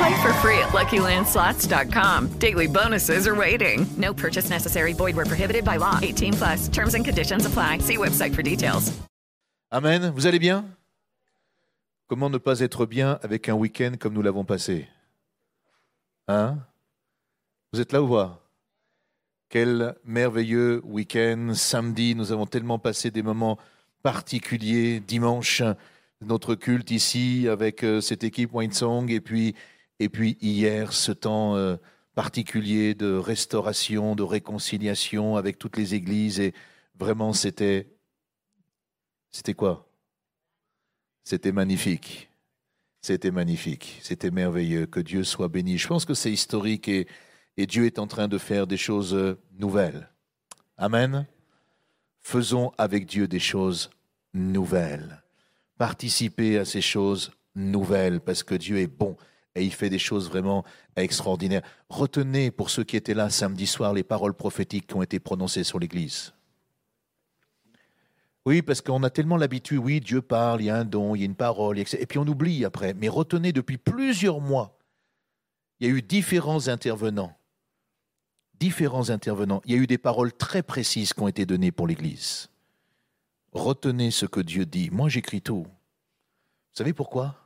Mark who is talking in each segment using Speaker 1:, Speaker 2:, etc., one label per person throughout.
Speaker 1: Play for free at LuckyLandSlots.com. Daily bonuses are waiting. No purchase necessary. Void where prohibited by law. 18 plus. Terms and conditions apply. See website for details.
Speaker 2: Amen. Vous allez bien? Comment ne pas être bien avec un week-end comme nous l'avons passé? Hein? Vous êtes là ou pas? Quel merveilleux week-end. Samedi, nous avons tellement passé des moments particuliers. Dimanche, notre culte ici avec euh, cette équipe Song et puis et puis hier ce temps euh, particulier de restauration, de réconciliation avec toutes les églises et vraiment c'était c'était quoi? C'était magnifique. C'était magnifique, c'était merveilleux, que Dieu soit béni. Je pense que c'est historique et, et Dieu est en train de faire des choses euh, nouvelles. Amen. Faisons avec Dieu des choses nouvelles. Participez à ces choses nouvelles parce que Dieu est bon et il fait des choses vraiment extraordinaires. Retenez pour ceux qui étaient là samedi soir les paroles prophétiques qui ont été prononcées sur l'Église. Oui, parce qu'on a tellement l'habitude, oui, Dieu parle, il y a un don, il y a une parole, etc. et puis on oublie après. Mais retenez depuis plusieurs mois, il y a eu différents intervenants. Différents intervenants. Il y a eu des paroles très précises qui ont été données pour l'Église. Retenez ce que Dieu dit. Moi, j'écris tout. Vous savez pourquoi?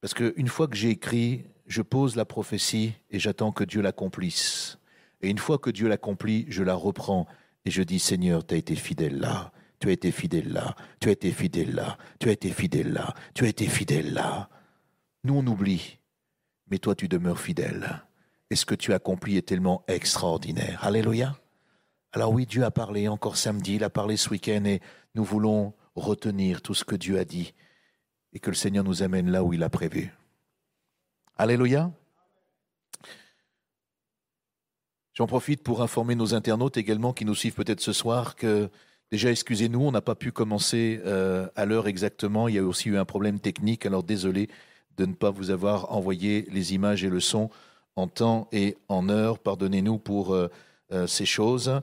Speaker 2: Parce qu'une fois que j'ai écrit, je pose la prophétie et j'attends que Dieu l'accomplisse. Et une fois que Dieu l'accomplit, je la reprends et je dis Seigneur, tu as été fidèle là, tu as été fidèle là, tu as été fidèle là, tu as été fidèle là, tu as été fidèle là. Nous, on oublie, mais toi, tu demeures fidèle. Et ce que tu accomplis est tellement extraordinaire. Alléluia. Alors oui, Dieu a parlé encore samedi, il a parlé ce week-end et nous voulons retenir tout ce que Dieu a dit et que le Seigneur nous amène là où il a prévu. Alléluia. J'en profite pour informer nos internautes également qui nous suivent peut-être ce soir que déjà excusez-nous, on n'a pas pu commencer euh, à l'heure exactement. Il y a aussi eu un problème technique, alors désolé de ne pas vous avoir envoyé les images et le son en temps et en heure. Pardonnez-nous pour euh, euh, ces choses.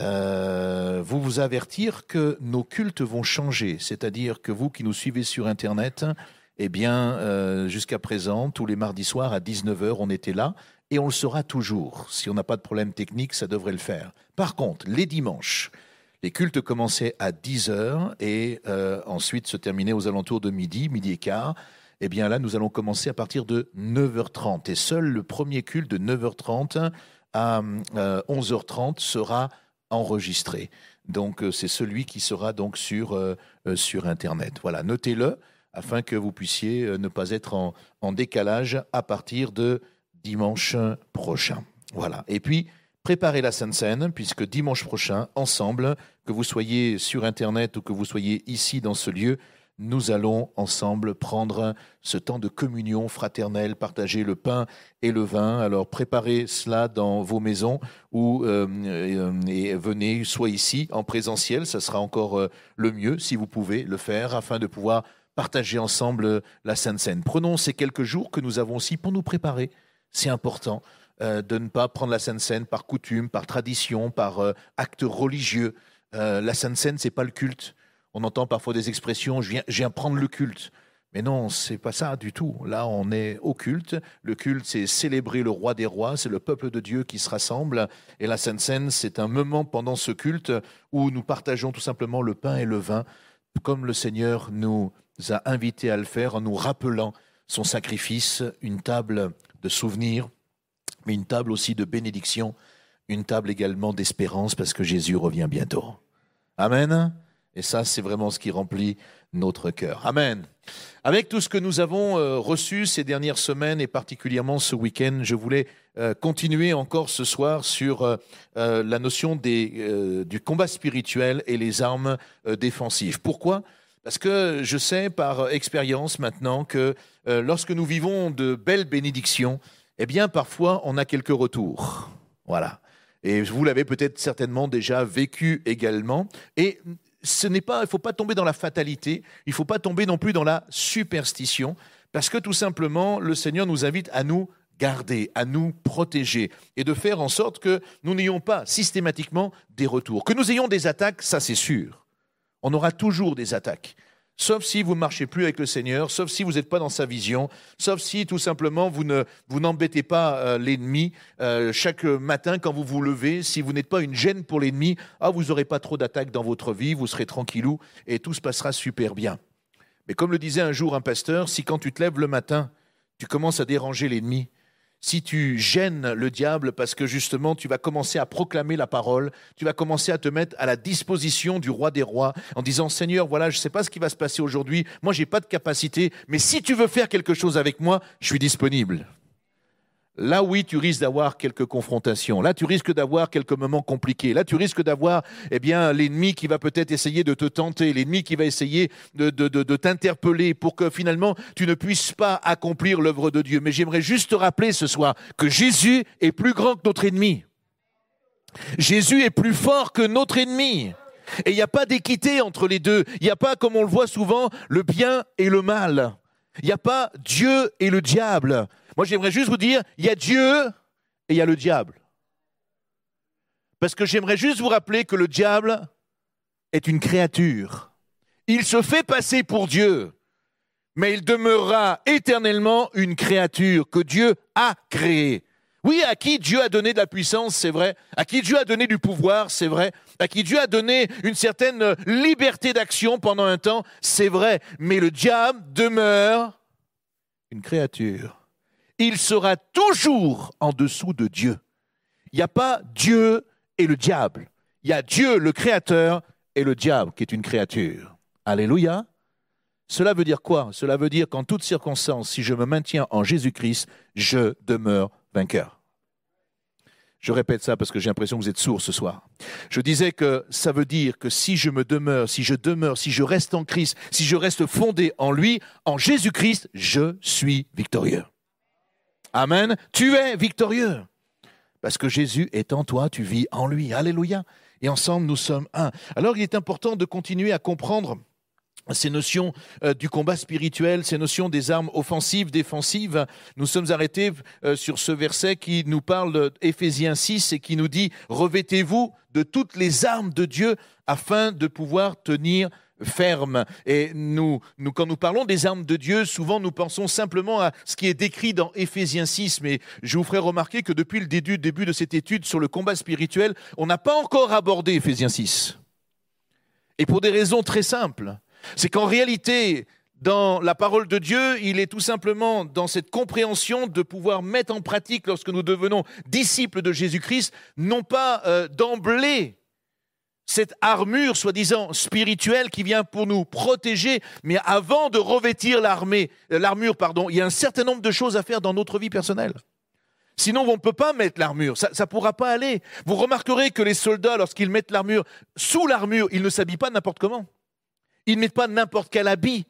Speaker 2: Euh, vous vous avertir que nos cultes vont changer, c'est-à-dire que vous qui nous suivez sur Internet, eh bien, euh, jusqu'à présent, tous les mardis soirs à 19h, on était là et on le sera toujours. Si on n'a pas de problème technique, ça devrait le faire. Par contre, les dimanches, les cultes commençaient à 10h et euh, ensuite se terminaient aux alentours de midi, midi et quart. Eh bien là, nous allons commencer à partir de 9h30 et seul le premier culte de 9h30 à 11h30 sera enregistré. Donc euh, c'est celui qui sera donc sur, euh, euh, sur Internet. Voilà, notez-le afin que vous puissiez ne pas être en, en, décalage à partir de dimanche prochain. Voilà. Et puis, préparez la Sainte Seine, puisque dimanche prochain, ensemble, que vous soyez sur Internet ou que vous soyez ici dans ce lieu, nous allons ensemble prendre ce temps de communion fraternelle, partager le pain et le vin. Alors préparez cela dans vos maisons ou euh, et, venez soit ici en présentiel, ça sera encore euh, le mieux si vous pouvez le faire afin de pouvoir partager ensemble la Sainte Seine. Prenons ces quelques jours que nous avons aussi pour nous préparer. C'est important euh, de ne pas prendre la Sainte Seine par coutume, par tradition, par euh, acte religieux. Euh, la Sainte Seine, c'est pas le culte. On entend parfois des expressions, je viens, prendre le culte. Mais non, c'est pas ça du tout. Là, on est au culte. Le culte, c'est célébrer le roi des rois, c'est le peuple de Dieu qui se rassemble. Et la Sainte Seine, c'est un moment pendant ce culte où nous partageons tout simplement le pain et le vin, comme le Seigneur nous a invités à le faire en nous rappelant son sacrifice, une table de souvenirs, mais une table aussi de bénédiction, une table également d'espérance parce que Jésus revient bientôt. Amen. Et ça, c'est vraiment ce qui remplit notre cœur. Amen. Avec tout ce que nous avons euh, reçu ces dernières semaines et particulièrement ce week-end, je voulais euh, continuer encore ce soir sur euh, la notion du combat spirituel et les armes défensives. Pourquoi? Parce que je sais par expérience maintenant que lorsque nous vivons de belles bénédictions, eh bien parfois on a quelques retours. Voilà. Et vous l'avez peut-être certainement déjà vécu également. Et ce n'est pas, il ne faut pas tomber dans la fatalité, il ne faut pas tomber non plus dans la superstition, parce que tout simplement, le Seigneur nous invite à nous garder, à nous protéger et de faire en sorte que nous n'ayons pas systématiquement des retours. Que nous ayons des attaques, ça c'est sûr. On aura toujours des attaques sauf si vous ne marchez plus avec le Seigneur, sauf si vous n'êtes pas dans sa vision, sauf si tout simplement vous ne vous n'embêtez pas euh, l'ennemi euh, chaque matin quand vous vous levez, si vous n'êtes pas une gêne pour l'ennemi, ah vous n'aurez pas trop d'attaques dans votre vie, vous serez tranquillou et tout se passera super bien. Mais comme le disait un jour un pasteur, si quand tu te lèves le matin, tu commences à déranger l'ennemi, si tu gênes le diable parce que justement tu vas commencer à proclamer la parole, tu vas commencer à te mettre à la disposition du roi des rois en disant Seigneur, voilà, je ne sais pas ce qui va se passer aujourd'hui, moi j'ai pas de capacité, mais si tu veux faire quelque chose avec moi, je suis disponible. Là, oui, tu risques d'avoir quelques confrontations. Là, tu risques d'avoir quelques moments compliqués. Là, tu risques d'avoir, eh bien, l'ennemi qui va peut-être essayer de te tenter, l'ennemi qui va essayer de, de t'interpeller pour que finalement tu ne puisses pas accomplir l'œuvre de Dieu. Mais j'aimerais juste te rappeler ce soir que Jésus est plus grand que notre ennemi. Jésus est plus fort que notre ennemi. Et il n'y a pas d'équité entre les deux. Il n'y a pas, comme on le voit souvent, le bien et le mal. Il n'y a pas Dieu et le diable. Moi, j'aimerais juste vous dire, il y a Dieu et il y a le diable. Parce que j'aimerais juste vous rappeler que le diable est une créature. Il se fait passer pour Dieu, mais il demeurera éternellement une créature que Dieu a créée. Oui, à qui Dieu a donné de la puissance, c'est vrai. À qui Dieu a donné du pouvoir, c'est vrai. À qui Dieu a donné une certaine liberté d'action pendant un temps, c'est vrai. Mais le diable demeure une créature il sera toujours en dessous de Dieu. Il n'y a pas Dieu et le diable. Il y a Dieu, le créateur, et le diable, qui est une créature. Alléluia. Cela veut dire quoi? Cela veut dire qu'en toutes circonstances, si je me maintiens en Jésus-Christ, je demeure vainqueur. Je répète ça parce que j'ai l'impression que vous êtes sourds ce soir. Je disais que ça veut dire que si je me demeure, si je demeure, si je reste en Christ, si je reste fondé en lui, en Jésus-Christ, je suis victorieux. Amen. Tu es victorieux. Parce que Jésus est en toi, tu vis en lui. Alléluia. Et ensemble, nous sommes un. Alors, il est important de continuer à comprendre ces notions euh, du combat spirituel, ces notions des armes offensives, défensives. Nous sommes arrêtés euh, sur ce verset qui nous parle d'Éphésiens 6 et qui nous dit Revêtez-vous de toutes les armes de Dieu afin de pouvoir tenir ferme. Et nous, nous, quand nous parlons des armes de Dieu, souvent nous pensons simplement à ce qui est décrit dans Éphésiens 6, mais je vous ferai remarquer que depuis le début, de cette étude sur le combat spirituel, on n'a pas encore abordé Éphésiens 6. Et pour des raisons très simples. C'est qu'en réalité, dans la parole de Dieu, il est tout simplement dans cette compréhension de pouvoir mettre en pratique lorsque nous devenons disciples de Jésus-Christ, non pas euh, d'emblée cette armure soi-disant spirituelle qui vient pour nous protéger, mais avant de revêtir euh, l'armure, pardon, il y a un certain nombre de choses à faire dans notre vie personnelle. Sinon, on ne peut pas mettre l'armure, ça ne pourra pas aller. Vous remarquerez que les soldats, lorsqu'ils mettent l'armure, sous l'armure, ils ne s'habillent pas n'importe comment. Ils ne mettent pas n'importe quel habit.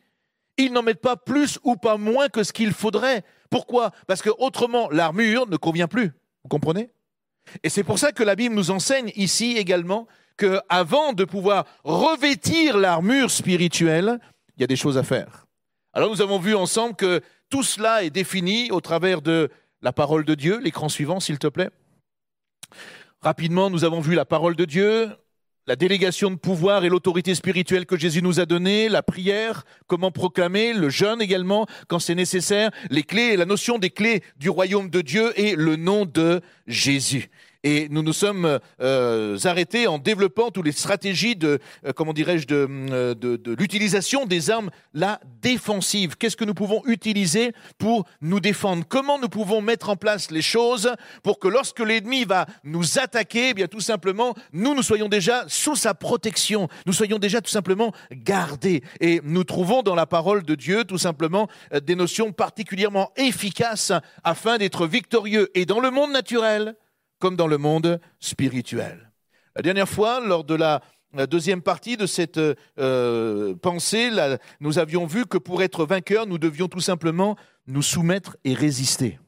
Speaker 2: Ils n'en mettent pas plus ou pas moins que ce qu'il faudrait. Pourquoi? Parce que autrement, l'armure ne convient plus. Vous comprenez? Et c'est pour ça que la Bible nous enseigne ici également qu'avant de pouvoir revêtir l'armure spirituelle, il y a des choses à faire. Alors nous avons vu ensemble que tout cela est défini au travers de la parole de Dieu. L'écran suivant, s'il te plaît. Rapidement, nous avons vu la parole de Dieu, la délégation de pouvoir et l'autorité spirituelle que Jésus nous a donnée, la prière, comment proclamer, le jeûne également quand c'est nécessaire, les clés, la notion des clés du royaume de Dieu et le nom de Jésus. Et nous nous sommes euh, arrêtés en développant toutes les stratégies de, euh, comment dirais-je, de, euh, de, de l'utilisation des armes, la défensive. Qu'est-ce que nous pouvons utiliser pour nous défendre? Comment nous pouvons mettre en place les choses pour que lorsque l'ennemi va nous attaquer, eh bien tout simplement, nous, nous soyons déjà sous sa protection, nous soyons déjà tout simplement gardés. Et nous trouvons dans la parole de Dieu tout simplement des notions particulièrement efficaces afin d'être victorieux et dans le monde naturel comme dans le monde spirituel. La dernière fois, lors de la deuxième partie de cette euh, pensée, nous avions vu que pour être vainqueurs, nous devions tout simplement nous soumettre et résister.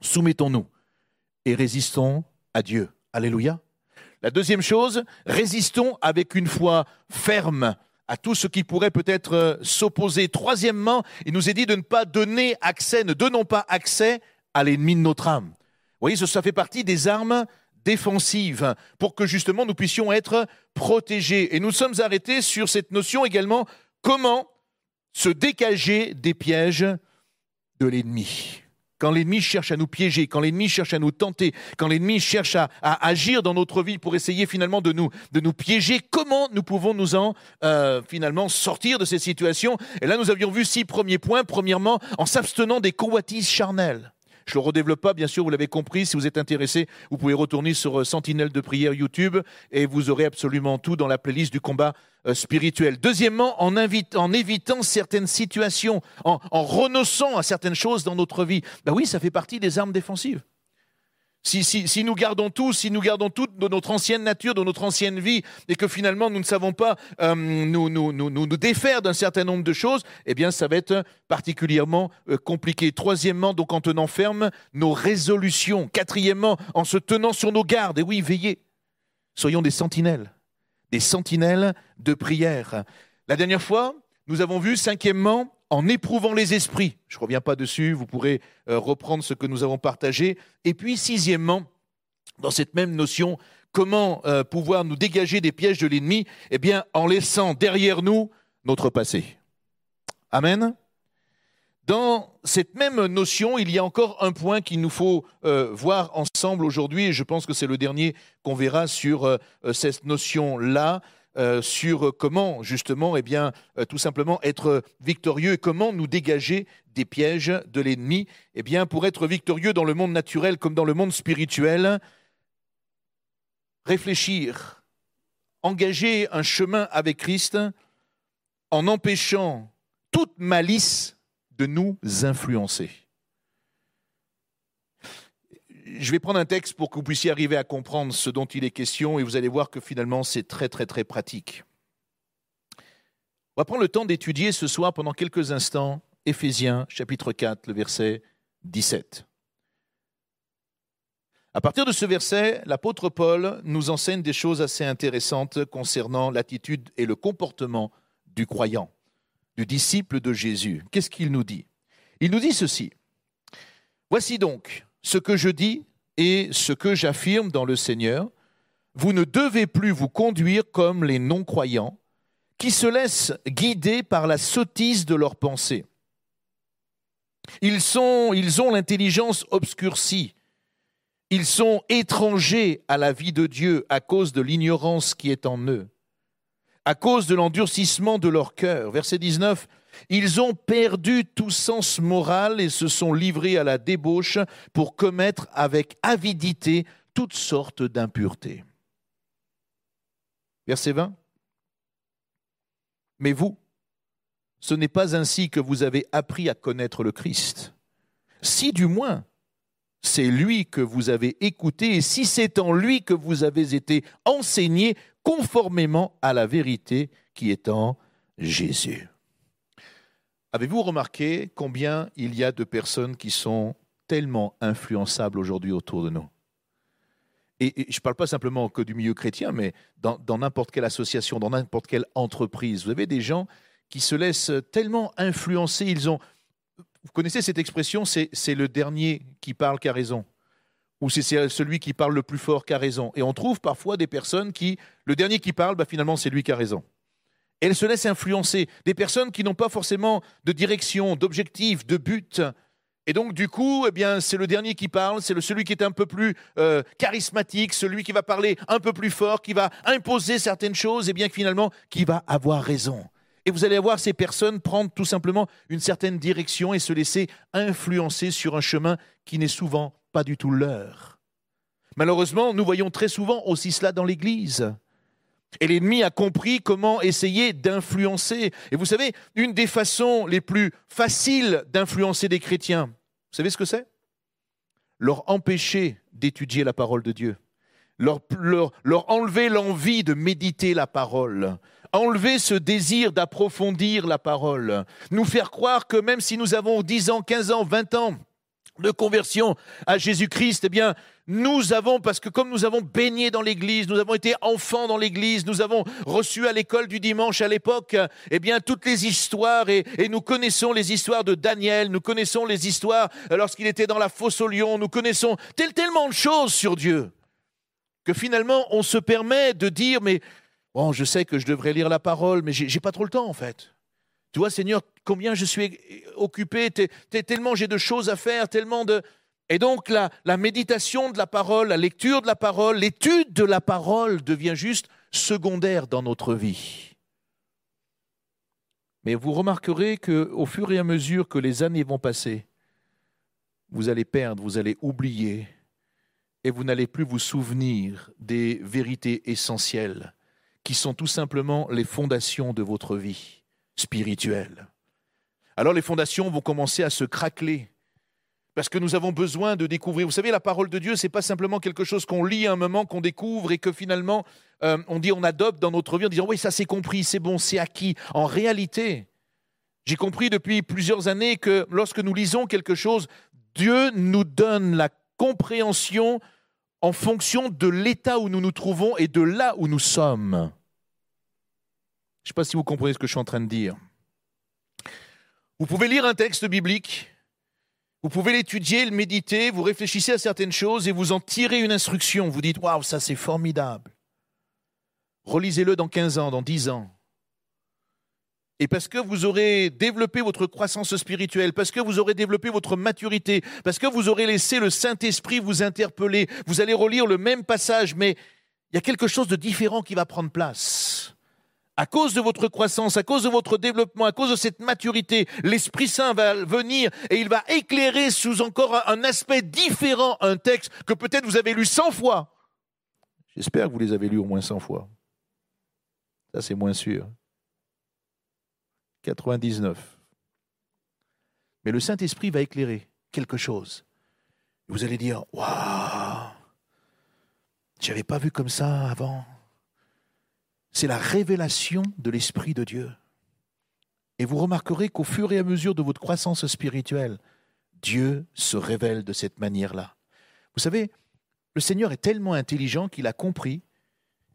Speaker 2: Soumettons-nous et résistons à Dieu. Alléluia. La deuxième chose, résistons avec une foi ferme à tout ce qui pourrait peut-être euh, s'opposer. Troisièmement, il nous est dit de ne pas donner accès, ne donnons pas accès à l'ennemi de notre âme. Voyez, ça fait partie des armes défensives pour que justement nous puissions être protégés. Et nous sommes arrêtés sur cette notion également, comment se dégager des pièges de l'ennemi quand l'ennemi cherche à nous piéger, quand l'ennemi cherche à nous tenter, quand l'ennemi cherche à, agir dans notre vie pour essayer finalement de nous, de nous piéger, comment nous pouvons nous en euh, finalement sortir de ces situations Et là, nous avions vu six premiers points. Premièrement, en s'abstenant des convoitises charnelles. Je ne le redéveloppe pas, bien sûr, vous l'avez compris. Si vous êtes intéressé, vous pouvez retourner sur euh, Sentinelle de prière YouTube et vous aurez absolument tout dans la playlist du combat euh, spirituel. Deuxièmement, en, évitant certaines situations, en, en renonçant à certaines choses dans notre vie. Ben oui, ça fait partie des armes défensives. Si, si, si, nous gardons tout, si nous gardons tout de notre ancienne nature, de notre ancienne vie, et que finalement nous ne savons pas euh, nous, nous, nous, nous, défaire d'un certain nombre de choses, eh bien ça va être particulièrement euh, compliqué. Troisièmement, donc en tenant ferme nos résolutions. Quatrièmement, en se tenant sur nos gardes. Et oui, veillez. Soyons des sentinelles, des sentinelles de prière. La dernière fois, nous avons vu, cinquièmement, en éprouvant les esprits. Je ne reviens pas dessus, vous pourrez euh, reprendre ce que nous avons partagé. Et puis, sixièmement, dans cette même notion, comment euh, pouvoir nous dégager des pièges de l'ennemi? Eh bien, en laissant derrière nous notre passé. Amen. Dans cette même notion, il y a encore un point qu'il nous faut euh, voir ensemble aujourd'hui, et je pense que c'est le dernier qu'on verra sur cette notion-là. Euh, sur comment justement, eh bien, euh, tout simplement être victorieux et comment nous dégager des pièges de l'ennemi. Eh bien, pour être victorieux dans le monde naturel comme dans le monde spirituel, réfléchir, engager un chemin avec Christ en empêchant toute malice de nous influencer je vais prendre un texte pour que vous puissiez arriver à comprendre ce dont il est question et vous allez voir que finalement c'est très très très pratique. On va prendre le temps d'étudier ce soir pendant quelques instants Éphésiens chapitre 4, le verset 17. À partir de ce verset, l'apôtre Paul nous enseigne des choses assez intéressantes concernant l'attitude et le comportement du croyant, du disciple de Jésus. Qu'est-ce qu'il nous dit? Il nous dit ceci. Voici donc, ce que je dis et ce que j'affirme dans le Seigneur, vous ne devez plus vous conduire comme les non-croyants qui se laissent guider par la sottise de leurs pensées. Ils, sont, ils ont l'intelligence obscurcie. Ils sont étrangers à la vie de Dieu à cause de l'ignorance qui est en eux, à cause de l'endurcissement de leur cœur. Verset 19. Ils ont perdu tout sens moral et se sont livrés à la débauche pour commettre avec avidité toutes sortes d'impuretés. Verset 20. Mais vous, ce n'est pas ainsi que vous avez appris à connaître le Christ. Si du moins c'est lui que vous avez écouté et si c'est en lui que vous avez été enseigné conformément à la vérité qui est en Jésus. Avez-vous remarqué combien il y a de personnes qui sont tellement influençables aujourd'hui autour de nous? Et, je ne parle pas simplement que du milieu chrétien, mais dans n'importe quelle association, dans n'importe quelle entreprise. Vous avez des gens qui se laissent tellement influencer. Ils ont, vous connaissez cette expression, c'est le dernier qui parle qui a raison ou c'est celui qui parle le plus fort qui a raison. Et on trouve parfois des personnes qui, le dernier qui parle, bah finalement c'est lui qui a raison elles se laissent influencer. Des personnes qui n'ont pas forcément de direction, d'objectif, de but. Et donc, du coup, eh bien, c'est le dernier qui parle, c'est celui qui est un peu plus euh, charismatique, celui qui va parler un peu plus fort, qui va imposer certaines choses, et bien que finalement, qui va avoir raison. Et vous allez voir ces personnes prendre tout simplement une certaine direction et se laisser influencer sur un chemin qui n'est souvent pas du tout leur. Malheureusement, nous voyons très souvent aussi cela dans l'Église. Et l'ennemi a compris comment essayer d'influencer. Et vous savez, une des façons les plus faciles d'influencer des chrétiens, vous savez ce que c'est? Leur empêcher d'étudier la parole de Dieu. Leur, leur- leur enlever l'envie de méditer la parole. Enlever ce désir d'approfondir la parole. Nous faire croire que même si nous avons 10 ans, 15 ans, 20 ans de conversion à Jésus-Christ, eh bien, nous avons, parce que comme nous avons baigné dans l'Église, nous avons été enfants dans l'Église, nous avons reçu à l'école du dimanche à l'époque, eh bien, toutes les histoires, et, nous connaissons les histoires de Daniel, nous connaissons les histoires euh, lorsqu'il était dans la fosse au lion, nous connaissons tel- tellement de choses sur Dieu, que finalement, on se permet de dire, mais bon, je sais que je devrais lire la parole, mais j'ai pas trop le temps, en fait. Tu vois, Seigneur, combien je suis occupé, tellement j'ai de choses à faire, tellement de... Et donc la, la méditation de la parole, la lecture de la parole, l'étude de la parole devient juste secondaire dans notre vie. Mais vous remarquerez que au fur et à mesure que les années vont passer, vous allez perdre, vous allez oublier, et vous n'allez plus vous souvenir des vérités essentielles qui sont tout simplement les fondations de votre vie spirituelle. Alors les fondations vont commencer à se craqueler parce que nous avons besoin de découvrir. Vous savez, la parole de Dieu, c'est pas simplement quelque chose qu'on lit à un moment, qu'on découvre et que finalement euh, on dit, on adopte dans notre vie en disant oui, ça c'est compris, c'est bon, c'est acquis. En réalité, j'ai compris depuis plusieurs années que lorsque nous lisons quelque chose, Dieu nous donne la compréhension en fonction de l'état où nous nous trouvons et de là où nous sommes. Je ne sais pas si vous comprenez ce que je suis en train de dire. Vous pouvez lire un texte biblique, vous pouvez l'étudier, le méditer, vous réfléchissez à certaines choses et vous en tirez une instruction. Vous dites Waouh, ça c'est formidable. Relisez-le dans 15 ans, dans 10 ans. Et parce que vous aurez développé votre croissance spirituelle, parce que vous aurez développé votre maturité, parce que vous aurez laissé le Saint-Esprit vous interpeller, vous allez relire le même passage, mais il y a quelque chose de différent qui va prendre place. À cause de votre croissance, à cause de votre développement, à cause de cette maturité, l'Esprit Saint va venir et il va éclairer sous encore un- aspect différent un texte que peut-être vous avez lu 100 fois. J'espère que vous les avez lus au moins 100 fois. Ça, c'est moins sûr. 99. Mais le Saint-Esprit va éclairer quelque chose. Vous allez dire Waouh J'avais pas vu comme ça avant. C'est la révélation de l'Esprit de Dieu. Et vous remarquerez qu'au fur et à mesure de votre croissance spirituelle, Dieu se révèle de cette manière-là. Vous savez, le Seigneur est tellement intelligent qu'il a compris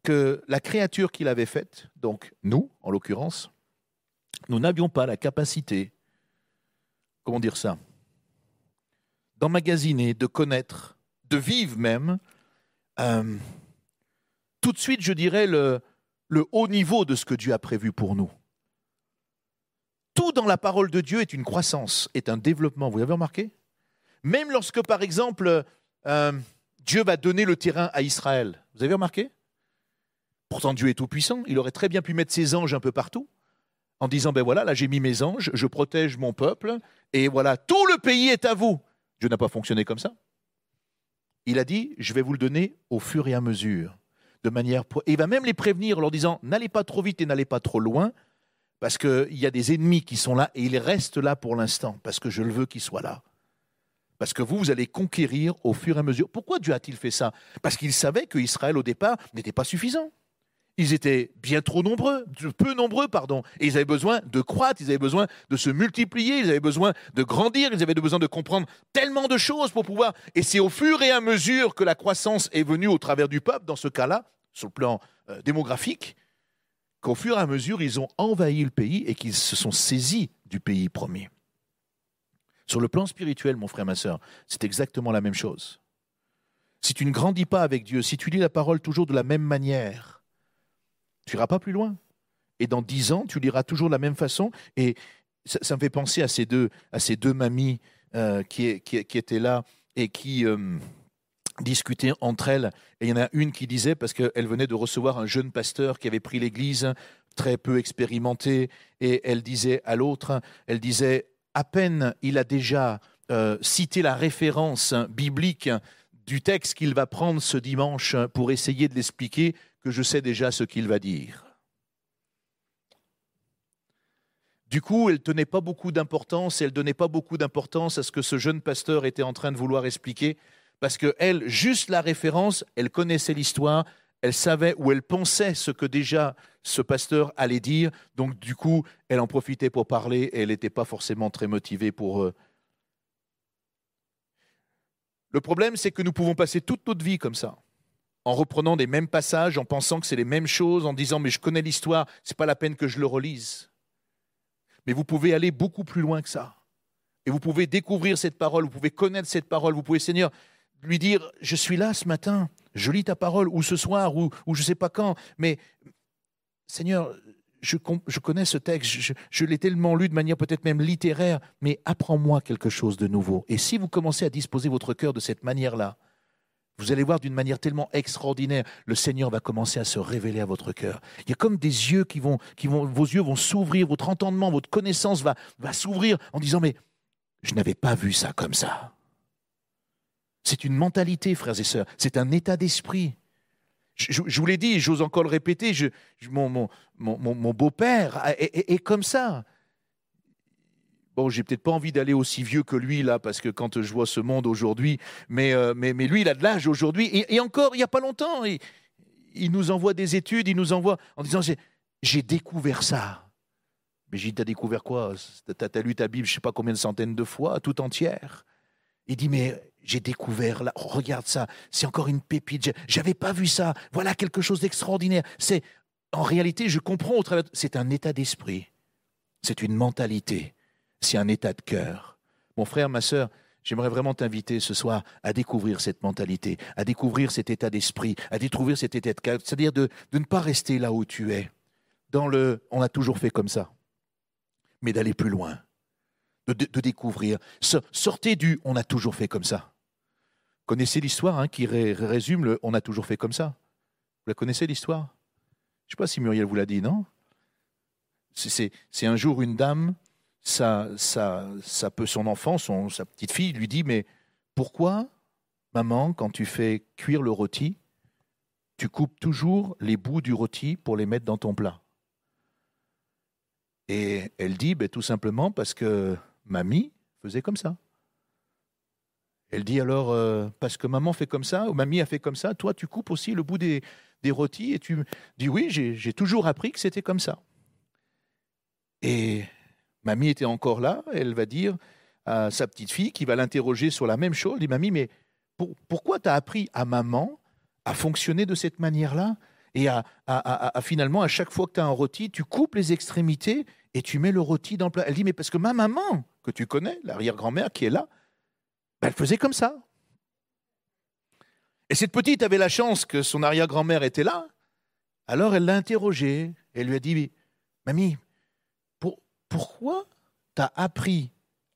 Speaker 2: que la créature qu'il avait faite, donc nous en l'occurrence, nous n'avions pas la capacité, comment dire ça, d'emmagasiner, de connaître, de vivre même, euh, tout de suite, je dirais, le, le haut niveau de ce que Dieu a prévu pour nous. Tout dans la parole de Dieu est une croissance, est un développement. Vous avez remarqué? Même lorsque, par exemple, euh, Dieu va donner le terrain à Israël. Vous avez remarqué? Pourtant, Dieu est tout-puissant. Il aurait très bien pu mettre ses anges un peu partout en disant, ben voilà, là j'ai mis mes anges, je protège mon peuple, et voilà, tout le pays est à vous. Dieu n'a pas fonctionné comme ça. Il a dit, je vais vous le donner au fur et à mesure, Et il va même les prévenir en leur disant, n'allez pas trop vite et n'allez pas trop loin, parce qu'il y a des ennemis qui sont là, et ils restent là pour l'instant, parce que je le veux qu'ils soient là. Parce que vous, vous allez conquérir au fur et à mesure. Pourquoi Dieu a-t-il fait ça? Parce qu'il savait que Israël, au départ, n'était pas suffisant. Ils étaient bien trop nombreux, peu nombreux, pardon. Et ils avaient besoin de croître, ils avaient besoin de se multiplier, ils avaient besoin de grandir, ils avaient besoin de comprendre tellement de choses pour pouvoir. Et c'est au fur et à mesure que la croissance est venue au travers du peuple, dans ce cas-là, sur le plan euh, démographique, qu'au fur et à mesure, ils ont envahi le pays et qu'ils se sont saisis du pays promis. Sur le plan spirituel, mon frère, ma soeur, c'est exactement la même chose. Si tu ne grandis pas avec Dieu, si tu lis la parole toujours de la même manière, tu n'iras pas plus loin. Et dans dix ans, tu liras toujours de la même façon. Et ça, me fait penser à ces deux, mamies euh, qui, étaient là et qui euh, discutaient entre elles. Et il y en a une qui disait, parce qu'elle venait de recevoir un jeune pasteur qui avait pris l'église, très peu expérimenté, et elle disait à l'autre, elle disait, à peine il a déjà euh, cité la référence biblique du texte qu'il va prendre ce dimanche pour essayer de l'expliquer, je sais déjà ce qu'il va dire. Du coup, elle tenait pas beaucoup d'importance, elle donnait pas beaucoup d'importance à ce que ce jeune pasteur était en train de vouloir expliquer, parce que elle, juste la référence, elle connaissait l'histoire, elle savait ou elle pensait ce que déjà ce pasteur allait dire, donc du coup, elle en profitait pour parler et elle n'était pas forcément très motivée pour. Euh... Le problème, c'est que nous pouvons passer toute notre vie comme ça, en reprenant des mêmes passages, en pensant que c'est les mêmes choses, en disant mais je connais l'histoire, c'est pas la peine que je le relise. Mais vous pouvez aller beaucoup plus loin que ça. Et vous pouvez découvrir cette parole, vous pouvez connaître cette parole, vous pouvez, Seigneur, lui dire, je suis là ce matin, je lis ta parole, ou ce soir, ou, ou je ne sais pas quand, mais Seigneur, je, je connais ce texte, je, je l'ai tellement lu de manière peut-être même littéraire, mais apprends-moi quelque chose de nouveau. Et si vous commencez à disposer votre cœur de cette manière-là, vous allez voir d'une manière tellement extraordinaire, le Seigneur va commencer à se révéler à votre cœur. Il y a comme des yeux qui vont, qui vont vos yeux vont s'ouvrir, votre entendement, votre connaissance va, va s'ouvrir en disant mais je n'avais pas vu ça comme ça. C'est une mentalité, frères et sœurs, c'est un état d'esprit. Je, vous l'ai dit, j'ose encore le répéter, mon, mon, mon, beau-père est comme ça. Bon, j'ai peut-être pas envie d'aller aussi vieux que lui là, parce que quand je vois ce monde aujourd'hui, mais, euh, mais, mais lui, il a de l'âge aujourd'hui, et, encore, il n'y a pas longtemps, il, il, nous envoie des études, il nous envoie en disant j'ai découvert ça. Mais j'ai dit, t'as découvert quoi? T'as as lu ta Bible, je sais pas combien de centaines de fois, tout entière. Il dit, mais j'ai découvert, là, regarde ça, c'est encore une pépite, j'avais pas vu ça, voilà quelque chose d'extraordinaire. C'est, en réalité, je comprends c'est un état d'esprit, c'est une mentalité c'est un état de cœur. Mon frère, ma sœur, j'aimerais vraiment t'inviter ce soir à découvrir cette mentalité, à découvrir cet état d'esprit, à découvrir cet état de cœur, c'est-à-dire de, ne pas rester là où tu es, dans le on a toujours fait comme ça, mais d'aller plus loin, de, découvrir. Sortez du on a toujours fait comme ça. Connaissez l'histoire hein, qui ré, résume le on a toujours fait comme ça Vous la connaissez l'histoire? Je ne sais pas si Muriel vous l'a dit, non? C'est un jour une dame ça, peut son enfant, son, sa petite fille lui dit mais pourquoi maman quand tu fais cuire le rôti, tu coupes toujours les bouts du rôti pour les mettre dans ton plat? Et elle dit ben, tout simplement parce que mamie faisait comme ça. Elle dit alors euh, parce que maman fait comme ça ou mamie a fait comme ça, toi tu coupes aussi le bout des, des rôtis et tu dis oui j'ai toujours appris que c'était comme ça. Et Mamie était encore là, elle va dire à sa petite fille qui va l'interroger sur la même chose, elle dit Mamie, mais pour, pourquoi tu appris à maman à fonctionner de cette manière-là et à, finalement, à chaque fois que tu as un rôti, tu coupes les extrémités et tu mets le rôti dans le plat? Elle dit Mais parce que ma maman, que tu connais, l'arrière-grand-mère qui est là, ben, elle faisait comme ça. Et cette petite avait la chance que son arrière-grand-mère était là. Alors elle l'a interrogée. Elle lui a dit Mamie, pourquoi tu as appris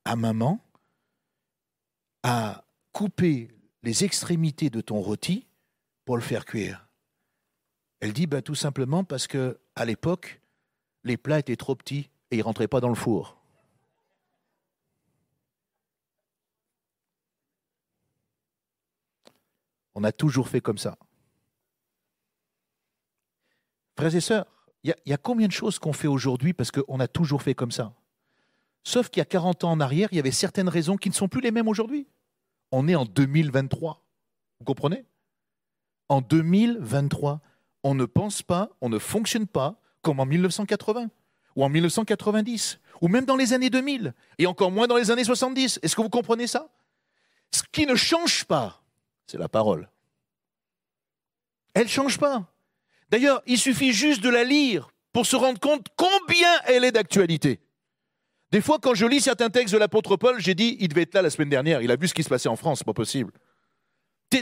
Speaker 2: à maman à couper les extrémités de ton rôti pour le faire cuire? Elle dit ben, tout simplement parce que à l'époque, les plats étaient trop petits et ils ne rentraient pas dans le four. On a toujours fait comme ça. Frères et sœurs, il y, a combien de choses qu'on fait aujourd'hui parce qu'on a toujours fait comme ça? Sauf qu'il y a 40 ans en arrière, il y avait certaines raisons qui ne sont plus les mêmes aujourd'hui. On est en 2023. Vous comprenez? En 2023, on ne pense pas, on ne fonctionne pas comme en 1980 ou en 1990 ou même dans les années 2000 et encore moins dans les années 70. Est-ce que vous comprenez ça? Ce qui ne change pas, c'est la parole. Elle ne change pas. D'ailleurs, il suffit juste de la lire pour se rendre compte combien elle est d'actualité. Des fois, quand je lis certains textes de l'apôtre Paul, j'ai dit, il devait être là la semaine dernière, il a vu ce qui se passait en France, pas possible.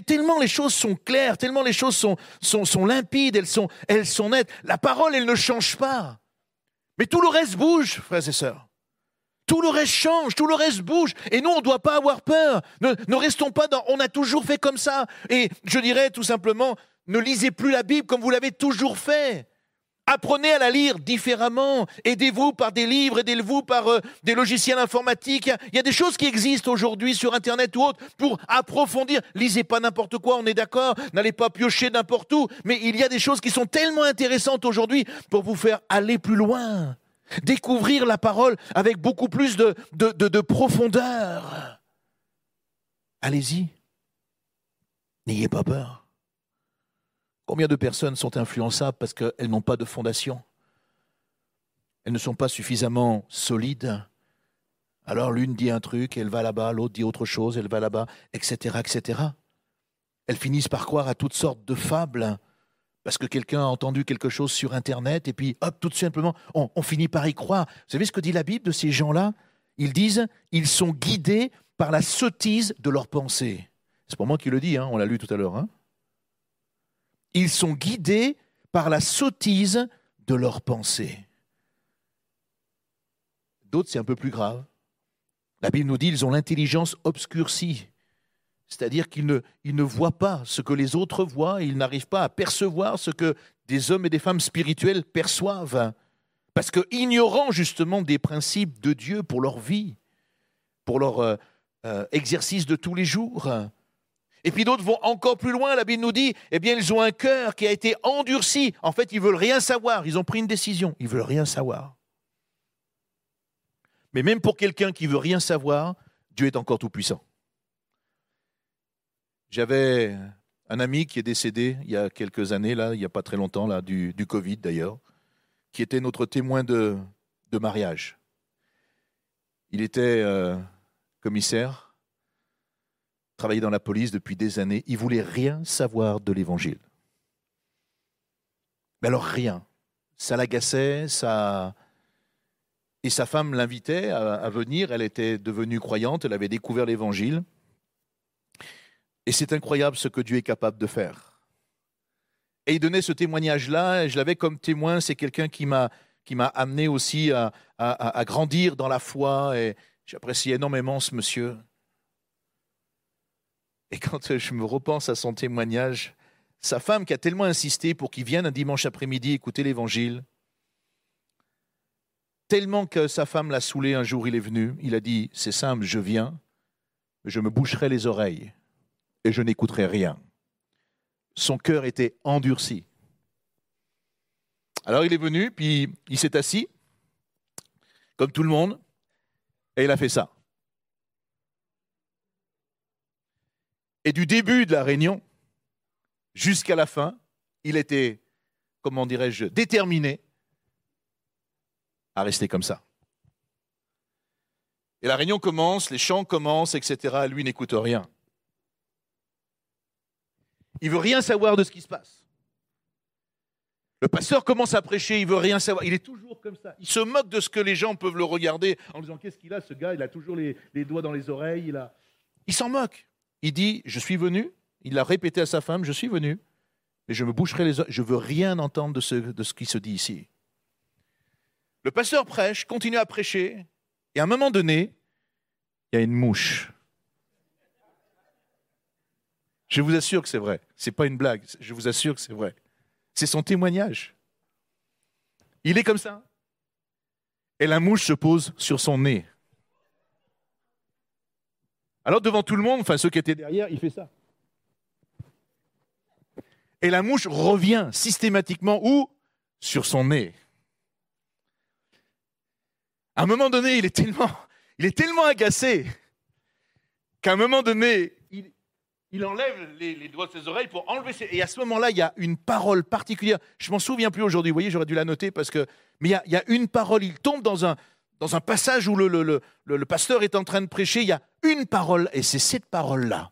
Speaker 2: Tellement les choses sont claires, tellement les choses sont limpides, elles sont, elles sont nettes. La parole, elle ne change pas. Mais tout le reste bouge, frères et sœurs. Tout le reste change, tout le reste bouge. Et nous, on ne doit pas avoir peur. Ne, ne restons pas dans on a toujours fait comme ça. Et je dirais tout simplement, ne lisez plus la Bible comme vous l'avez toujours fait. Apprenez à la lire différemment. Aidez-vous par des livres, aidez-vous par euh, des logiciels informatiques. Il y, a, des choses qui existent aujourd'hui sur Internet ou autre pour approfondir. Lisez pas n'importe quoi, on est d'accord. N'allez pas piocher n'importe où. Mais il y a des choses qui sont tellement intéressantes aujourd'hui pour vous faire aller plus loin. Découvrir la parole avec beaucoup plus de profondeur. Allez-y. N'ayez pas peur. Combien de personnes sont influençables parce qu'elles n'ont pas de fondation? Elles ne sont pas suffisamment solides. Alors l'une dit un truc, elle va là-bas, l'autre dit autre chose, elle va là-bas, etc., etc. Elles finissent par croire à toutes sortes de fables parce que quelqu'un a entendu quelque chose sur Internet et puis hop, tout simplement, on, finit par y croire. Vous savez ce que dit la Bible de ces gens-là? Ils disent, ils sont guidés par la sottise de leurs pensées. C'est pour moi qui le dis, hein, on l'a lu tout à l'heure. Hein ils sont guidés par la sottise de leurs pensées. D'autres, c'est un peu plus grave. La Bible nous dit qu'ils ont l'intelligence obscurcie. C'est-à-dire qu'ils ne, voient pas ce que les autres voient, ils n'arrivent pas à percevoir ce que des hommes et des femmes spirituels perçoivent. Parce que, ignorant justement des principes de Dieu pour leur vie, pour leur euh, euh, exercice de tous les jours, et puis d'autres vont encore plus loin. La Bible nous dit, eh bien, ils ont un cœur qui a été endurci. En fait, ils veulent rien savoir. Ils ont pris une décision. Ils veulent rien savoir. Mais même pour quelqu'un qui veut rien savoir, Dieu est encore tout puissant. J'avais un ami qui est décédé il y a quelques années, là, il n'y a pas très longtemps, là, du, Covid d'ailleurs, qui était notre témoin de, de mariage. Il était euh, commissaire travaillait dans la police depuis des années, il voulait rien savoir de l'évangile. Mais alors rien. Ça l'agaçait, ça... Et sa femme l'invitait à, venir, elle était devenue croyante, elle avait découvert l'évangile. Et c'est incroyable ce que Dieu est capable de faire. Et il donnait ce témoignage-là, et je l'avais comme témoin, c'est quelqu'un qui m'a qui m'a amené aussi à, à, grandir dans la foi, et j'apprécie énormément ce monsieur. Et quand je me repense à son témoignage, sa femme qui a tellement insisté pour qu'il vienne un dimanche après-midi écouter l'évangile, tellement que sa femme l'a saoulé un jour, il est venu, il a dit, c'est simple, je viens, je me boucherai les oreilles et je n'écouterai rien. Son cœur était endurci. Alors il est venu, puis il s'est assis, comme tout le monde, et il a fait ça. Et du début de la réunion jusqu'à la fin, il était, comment dirais-je, déterminé à rester comme ça. Et la réunion commence, les chants commencent, etc. Lui n'écoute rien. Il veut rien savoir de ce qui se passe. Le pasteur commence à prêcher, il veut rien savoir. Il est toujours comme ça. Il se moque de ce que les gens peuvent le regarder en disant qu'est-ce qu'il a ce gars? Il a toujours les, les doigts dans les oreilles. Il, a... il s'en moque. Il dit, je suis venu, il l'a répété à sa femme, je suis venu, mais je me boucherai les oreilles, je veux rien entendre de ce, de ce qui se dit ici. Le pasteur prêche, continue à prêcher, et à un moment donné, il y a une mouche. Je vous assure que c'est vrai. Ce n'est pas une blague. Je vous assure que c'est vrai. C'est son témoignage. Il est comme ça. Et la mouche se pose sur son nez. Alors devant tout le monde, enfin ceux qui étaient derrière, il fait ça. Et la mouche revient systématiquement où? Sur son nez. À un moment donné, il est tellement, il est tellement agacé qu'à un moment donné, il, enlève les, doigts de ses oreilles pour enlever ses... Et à ce moment-là, il y a une parole particulière. Je m'en souviens plus aujourd'hui, vous voyez, j'aurais dû la noter parce que... Mais il y a une parole, il tombe dans un, dans un passage où le, pasteur est en train de prêcher, il y a une parole, et c'est cette parole-là,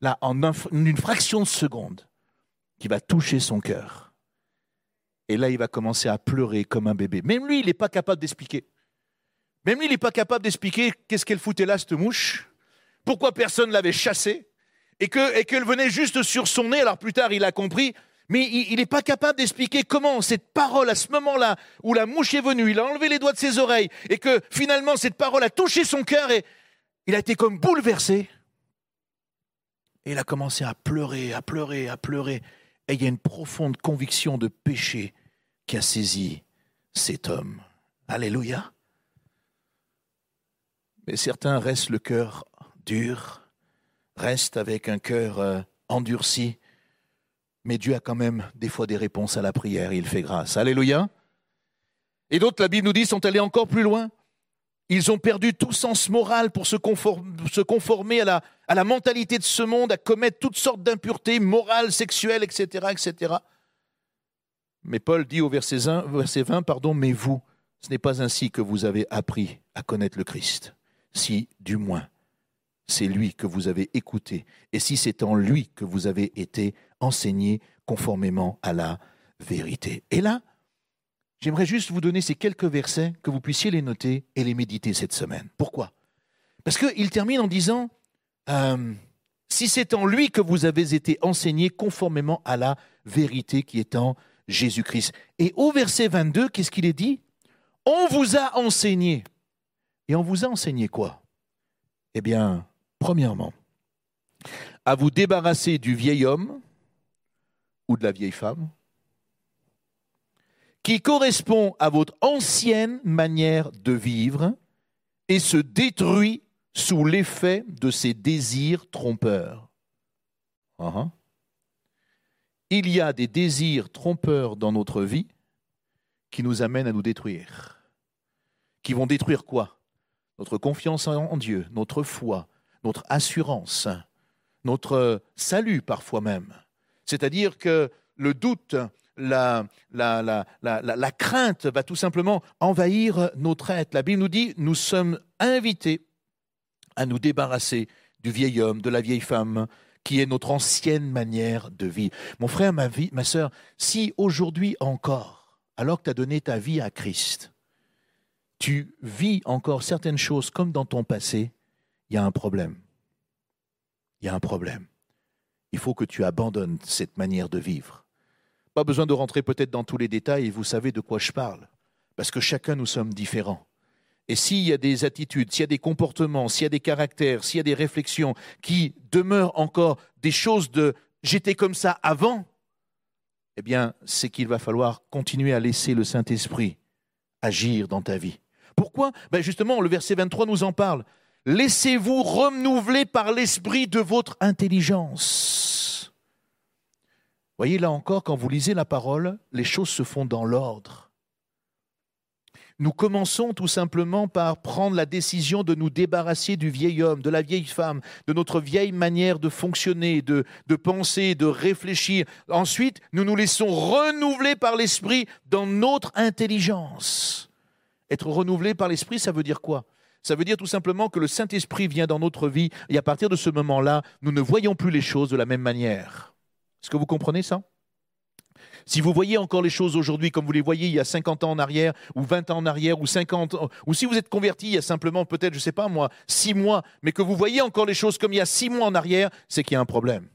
Speaker 2: là, en une fraction de seconde, qui va toucher son cœur. Et là, il va commencer à pleurer comme un bébé. Même lui, il n'est pas capable d'expliquer. Même lui, il n'est pas capable d'expliquer qu'est-ce qu'elle foutait là, cette mouche, pourquoi personne l'avait chassée, et qu'elle venait juste sur son nez. Alors plus tard, il a compris, Mais il n'est pas capable d'expliquer comment cette parole, à ce moment-là, où la mouche est venue, il a enlevé les doigts de ses oreilles, et que finalement cette parole a touché son cœur, et il a été comme bouleversé. Et il a commencé à pleurer, à pleurer, à pleurer. Et il y a une profonde conviction de péché qui a saisi cet homme. Alléluia. Mais certains restent le cœur dur, restent avec un cœur euh, endurci. Mais Dieu a quand même des fois des réponses à la prière, il fait grâce. Alléluia. Et d'autres, la Bible nous dit, sont allés encore plus loin. Ils ont perdu tout sens moral pour se conformer, à, la, à la mentalité de ce monde, à commettre toutes sortes d'impuretés morales, sexuelles, etc., etc. Mais Paul dit au verset 20, pardon, mais vous, ce n'est pas ainsi que vous avez appris à connaître le Christ. Si, du moins, c'est lui que vous avez écouté, et si c'est en lui que vous avez été enseigné conformément à la vérité. Et là, j'aimerais juste vous donner ces quelques versets que vous puissiez les noter et les méditer cette semaine. Pourquoi? Parce qu'il termine en disant, euh, si c'est en lui que vous avez été enseigné conformément à la vérité qui est en Jésus-Christ. Et au verset 22, qu'est-ce qu'il est dit On vous a enseigné. Et on vous a enseigné quoi? Eh bien, premièrement, à vous débarrasser du vieil homme ou de la vieille femme qui correspond à votre ancienne manière de vivre et se détruit sous l'effet de ses désirs trompeurs. Uh-huh. Il y a des désirs trompeurs dans notre vie qui nous amènent à nous détruire. Qui vont détruire quoi? Notre confiance en Dieu, notre foi, notre assurance, notre salut parfois même. C'est-à-dire que le doute, la, la, la, la, crainte va tout simplement envahir notre être. La Bible nous dit, nous sommes invités à nous débarrasser du vieil homme, de la vieille femme, qui est notre ancienne manière de vivre. Mon frère, ma, vie, ma soeur, si aujourd'hui encore, alors que tu as donné ta vie à Christ, tu vis encore certaines choses comme dans ton passé, il y a un problème. Il y a un problème. Il faut que tu abandonnes cette manière de vivre. Pas besoin de rentrer peut-être dans tous les détails, et vous savez de quoi je parle, parce que chacun nous sommes différents. Et s'il y a des attitudes, s'il y a des comportements, s'il y a des caractères, s'il y a des réflexions qui demeurent encore des choses de j'étais comme ça avant, eh bien, c'est qu'il va falloir continuer à laisser le Saint-Esprit agir dans ta vie. Pourquoi? Ben Justement, le verset 23 nous en parle. Laissez-vous renouveler par l'esprit de votre intelligence. Voyez là encore, quand vous lisez la parole, les choses se font dans l'ordre. Nous commençons tout simplement par prendre la décision de nous débarrasser du vieil homme, de la vieille femme, de notre vieille manière de fonctionner, de, de penser, de réfléchir. Ensuite, nous nous laissons renouveler par l'esprit dans notre intelligence. Être renouvelé par l'esprit, ça veut dire quoi? Ça veut dire tout simplement que le Saint-Esprit vient dans notre vie et à partir de ce moment-là, nous ne voyons plus les choses de la même manière. Est-ce que vous comprenez ça? Si vous voyez encore les choses aujourd'hui comme vous les voyez il y a 50 ans en arrière, ou 20 ans en arrière, ou 50 ans, ou si vous êtes converti il y a simplement peut-être, je ne sais pas moi, 6 mois, mais que vous voyez encore les choses comme il y a 6 mois en arrière, c'est qu'il y a un problème.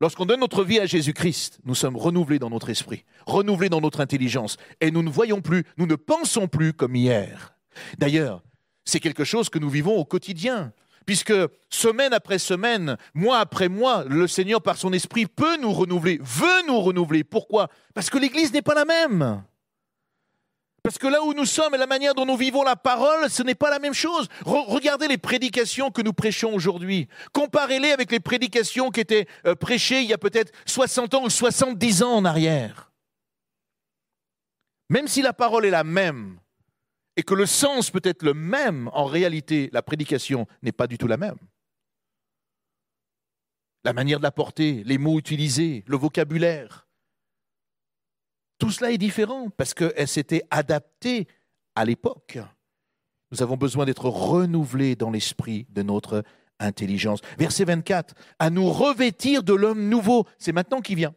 Speaker 2: Lorsqu'on donne notre vie à Jésus-Christ, nous sommes renouvelés dans notre esprit, renouvelés dans notre intelligence, et nous ne voyons plus, nous ne pensons plus comme hier. D'ailleurs, c'est quelque chose que nous vivons au quotidien. Puisque semaine après semaine, mois après mois, le Seigneur, par son esprit, peut nous renouveler, veut nous renouveler. Pourquoi? Parce que l'Église n'est pas la même. Parce que là où nous sommes et la manière dont nous vivons la parole, ce n'est pas la même chose. regardez les prédications que nous prêchons aujourd'hui. Comparez-les avec les prédications qui étaient euh, prêchées il y a peut-être 60 ans ou 70 ans en arrière. Même si la parole est la même, et que le sens peut être le même, en réalité, la prédication n'est pas du tout la même. La manière de la porter, les mots utilisés, le vocabulaire, tout cela est différent parce qu'elle s'était adaptée à l'époque. Nous avons besoin d'être renouvelés dans l'esprit de notre intelligence. Verset 24, à nous revêtir de l'homme nouveau. C'est maintenant qui vient,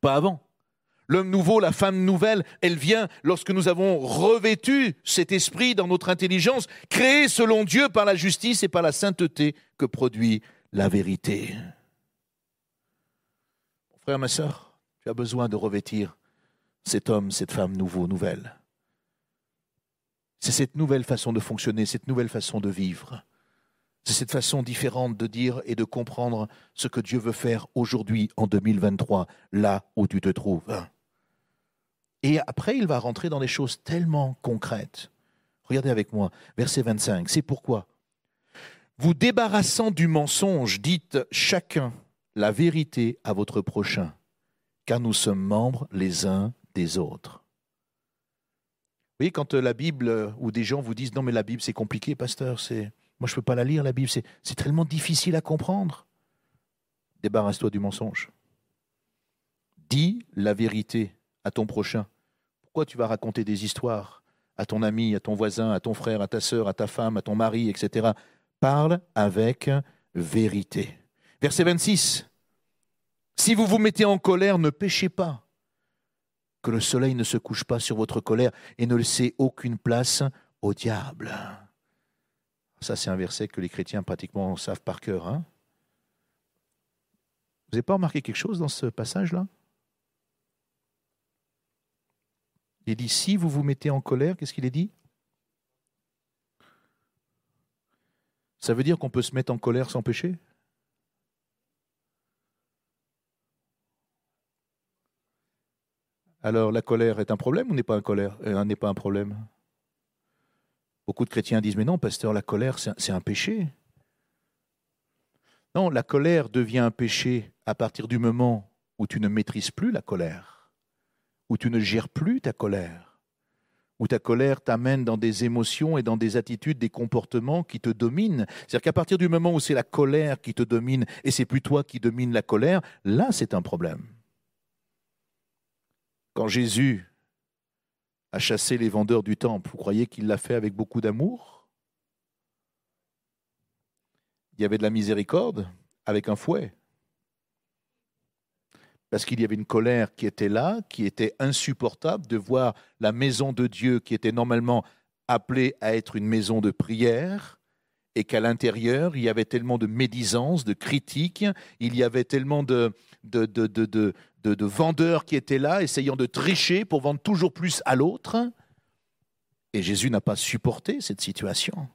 Speaker 2: pas avant. L'homme nouveau, la femme nouvelle, elle vient lorsque nous avons revêtu cet esprit dans notre intelligence, créé selon Dieu par la justice et par la sainteté que produit la vérité. Frère, ma soeur, tu as besoin de revêtir cet homme, cette femme nouveau, nouvelle. C'est cette nouvelle façon de fonctionner, cette nouvelle façon de vivre. C'est cette façon différente de dire et de comprendre ce que Dieu veut faire aujourd'hui, en 2023, là où tu te trouves. Et après, il va rentrer dans des choses tellement concrètes. Regardez avec moi, verset 25. C'est pourquoi, vous débarrassant du mensonge, dites chacun la vérité à votre prochain, car nous sommes membres les uns des autres. Vous voyez, quand la Bible, ou des gens vous disent non mais la Bible c'est compliqué, pasteur, c'est moi je ne peux pas la lire, la Bible, c'est tellement difficile à comprendre. Débarrasse-toi du mensonge. Dis la vérité à ton prochain. Pourquoi tu vas raconter des histoires à ton ami, à ton voisin, à ton frère, à ta sœur, à ta femme, à ton mari, etc. Parle avec vérité. Verset 26. Si vous vous mettez en colère, ne péchez pas. Que le soleil ne se couche pas sur votre colère et ne laissez aucune place au diable. Ça, c'est un verset que les chrétiens pratiquement savent par cœur. Hein vous n'avez pas remarqué quelque chose dans ce passage-là? Il dit, si vous vous mettez en colère, qu'est-ce qu'il est dit? Ça veut dire qu'on peut se mettre en colère sans péché? Alors la colère est un problème ou n'est pas un euh, n'est pas un problème? Beaucoup de chrétiens disent mais non, pasteur, la colère c'est un péché. Non, la colère devient un péché à partir du moment où tu ne maîtrises plus la colère où tu ne gères plus ta colère, où ta colère t'amène dans des émotions et dans des attitudes, des comportements qui te dominent. C'est-à-dire qu'à partir du moment où c'est la colère qui te domine et c'est plus toi qui domine la colère, là c'est un problème. Quand Jésus a chassé les vendeurs du temple, vous croyez qu'il l'a fait avec beaucoup d'amour? Il y avait de la miséricorde avec un fouet parce qu'il y avait une colère qui était là, qui était insupportable de voir la maison de Dieu qui était normalement appelée à être une maison de prière, et qu'à l'intérieur, il y avait tellement de médisance, de critiques, il y avait tellement de, de, de, de, vendeurs qui étaient là, essayant de tricher pour vendre toujours plus à l'autre. Et Jésus n'a pas supporté cette situation.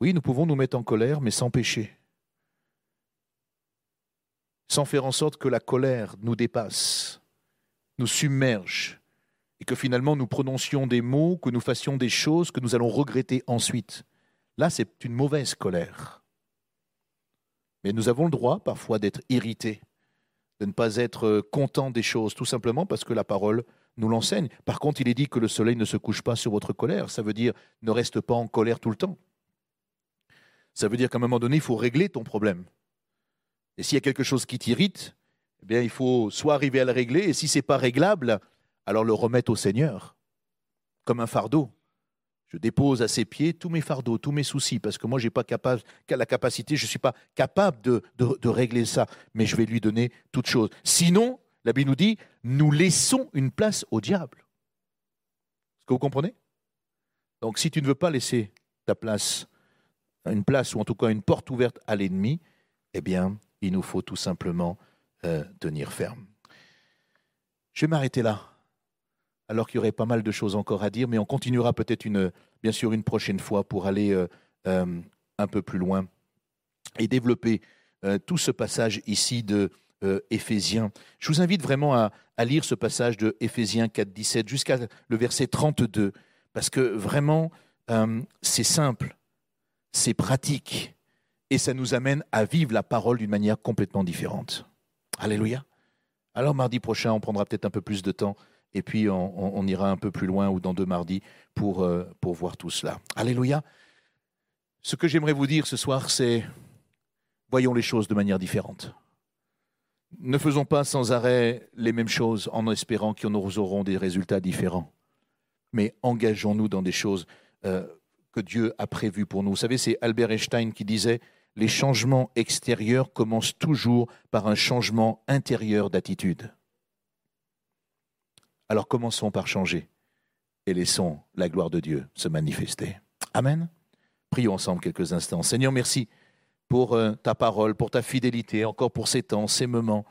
Speaker 2: Oui, nous pouvons nous mettre en colère, mais sans péché sans faire en sorte que la colère nous dépasse, nous submerge, et que finalement nous prononcions des mots, que nous fassions des choses que nous allons regretter ensuite. Là, c'est une mauvaise colère. Mais nous avons le droit parfois d'être irrités, de ne pas être contents des choses, tout simplement parce que la parole nous l'enseigne. Par contre, il est dit que le soleil ne se couche pas sur votre colère. Ça veut dire ne reste pas en colère tout le temps. Ça veut dire qu'à un moment donné, il faut régler ton problème. Et s'il y a quelque chose qui t'irrite, eh bien, il faut soit arriver à le régler, et si ce n'est pas réglable, alors le remettre au Seigneur, comme un fardeau. Je dépose à ses pieds tous mes fardeaux, tous mes soucis, parce que moi, je n'ai pas la capacité, je ne suis pas capable de, de, régler ça, mais je vais lui donner toute chose. Sinon, la Bible nous dit, nous laissons une place au diable. Est-ce que vous comprenez? Donc, si tu ne veux pas laisser ta place, une place, ou en tout cas une porte ouverte à l'ennemi, eh bien, il nous faut tout simplement euh, tenir ferme. Je vais m'arrêter là, alors qu'il y aurait pas mal de choses encore à dire, mais on continuera peut-être une, bien sûr une prochaine fois pour aller euh, euh, un peu plus loin et développer tout ce passage ici de Éphésiens. Je vous invite vraiment à, à lire ce passage de Éphésiens 4, 17 jusqu'à le verset 32, parce que vraiment, c'est simple, c'est pratique et ça nous amène à vivre la parole d'une manière complètement différente. Alléluia. Alors mardi prochain, on prendra peut-être un peu plus de temps et puis on, ira un peu plus loin ou dans deux mardis pour, euh, pour voir tout cela. Alléluia. Ce que j'aimerais vous dire ce soir, c'est voyons les choses de manière différente. Ne faisons pas sans arrêt les mêmes choses en espérant que nous aurons des résultats différents, mais engageons-nous dans des choses euh, que Dieu a prévues pour nous. Vous savez, c'est Albert Einstein qui disait les changements extérieurs commencent toujours par un changement intérieur d'attitude. Alors commençons par changer et laissons la gloire de Dieu se manifester. Amen. Prions ensemble quelques instants. Seigneur, merci pour euh, ta parole, pour ta fidélité, encore pour ces temps, ces moments.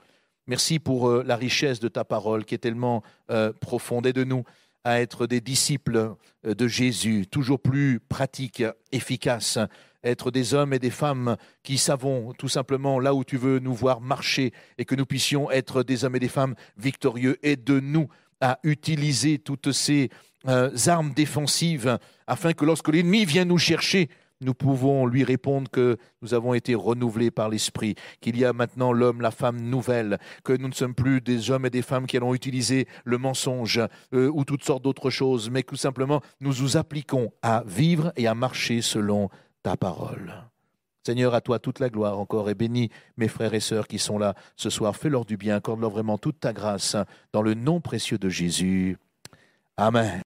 Speaker 2: Merci pour euh, la richesse de ta parole qui est tellement euh, profonde. Aide-nous à être des disciples de Jésus, toujours plus pratiques, efficaces, être des hommes et des femmes qui savons tout simplement là où tu veux nous voir marcher et que nous puissions être des hommes et des femmes victorieux. Aide-nous à utiliser toutes ces euh, armes défensives afin que lorsque l'ennemi vient nous chercher, nous pouvons lui répondre que nous avons été renouvelés par l'Esprit, qu'il y a maintenant l'homme, la femme nouvelle, que nous ne sommes plus des hommes et des femmes qui allons utiliser le mensonge euh, ou toutes sortes d'autres choses, mais que tout simplement nous nous appliquons à vivre et à marcher selon ta parole. Seigneur, à toi toute la gloire encore et bénis mes frères et sœurs qui sont là ce soir. Fais-leur du bien, accorde-leur vraiment toute ta grâce dans le nom précieux de Jésus. Amen.